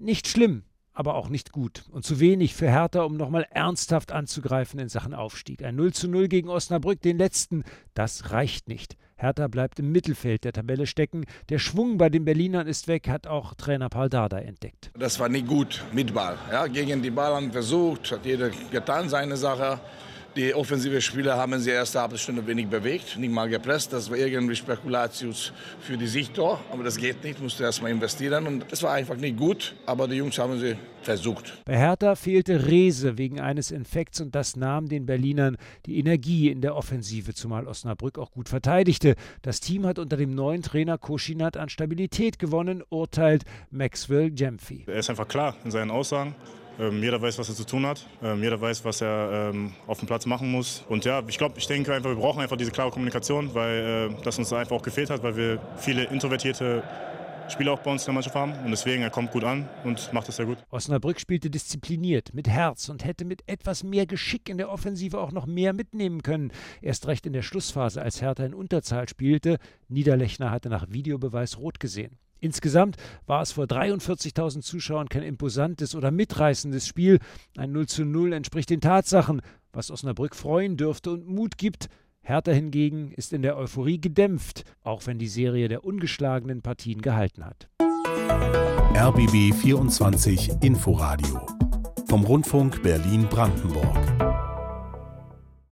Nicht schlimm, aber auch nicht gut. Und zu wenig für Hertha, um nochmal ernsthaft anzugreifen in Sachen Aufstieg. Ein 0 zu 0 gegen Osnabrück, den letzten, das reicht nicht. Hertha bleibt im Mittelfeld der Tabelle stecken. Der Schwung bei den Berlinern ist weg, hat auch Trainer Paul Dardai entdeckt. Das war nicht gut mit Ball. Ja, gegen die Ball haben versucht, hat jeder getan seine Sache. Die offensive Spieler haben sie erste halbe Stunde wenig bewegt, nicht mal gepresst. Das war irgendwie Spekulatius für die Sichttor, aber das geht nicht, musste erst mal investieren und es war einfach nicht gut, aber die Jungs haben sie versucht. Bei Hertha fehlte Rese wegen eines Infekts und das nahm den Berlinern die Energie in der Offensive, zumal Osnabrück auch gut verteidigte. Das Team hat unter dem neuen Trainer Koschinat an Stabilität gewonnen, urteilt Maxwell Jemphy. Er ist einfach klar in seinen Aussagen. Ähm, jeder weiß, was er zu tun hat. Ähm, jeder weiß, was er ähm, auf dem Platz machen muss. Und ja, ich glaube, ich denke einfach, wir brauchen einfach diese klare Kommunikation, weil äh, das uns einfach auch gefehlt hat, weil wir viele introvertierte Spieler auch bei uns in der Mannschaft haben. Und deswegen, er kommt gut an und macht das sehr gut. Osnabrück spielte diszipliniert, mit Herz und hätte mit etwas mehr Geschick in der Offensive auch noch mehr mitnehmen können. Erst recht in der Schlussphase, als Hertha in Unterzahl spielte. Niederlechner hatte nach Videobeweis rot gesehen. Insgesamt war es vor 43.000 Zuschauern kein imposantes oder mitreißendes Spiel. Ein 0 zu 0 entspricht den Tatsachen, was Osnabrück freuen dürfte und Mut gibt. Hertha hingegen ist in der Euphorie gedämpft, auch wenn die Serie der ungeschlagenen Partien gehalten hat. RBB 24 Inforadio vom Rundfunk Berlin-Brandenburg.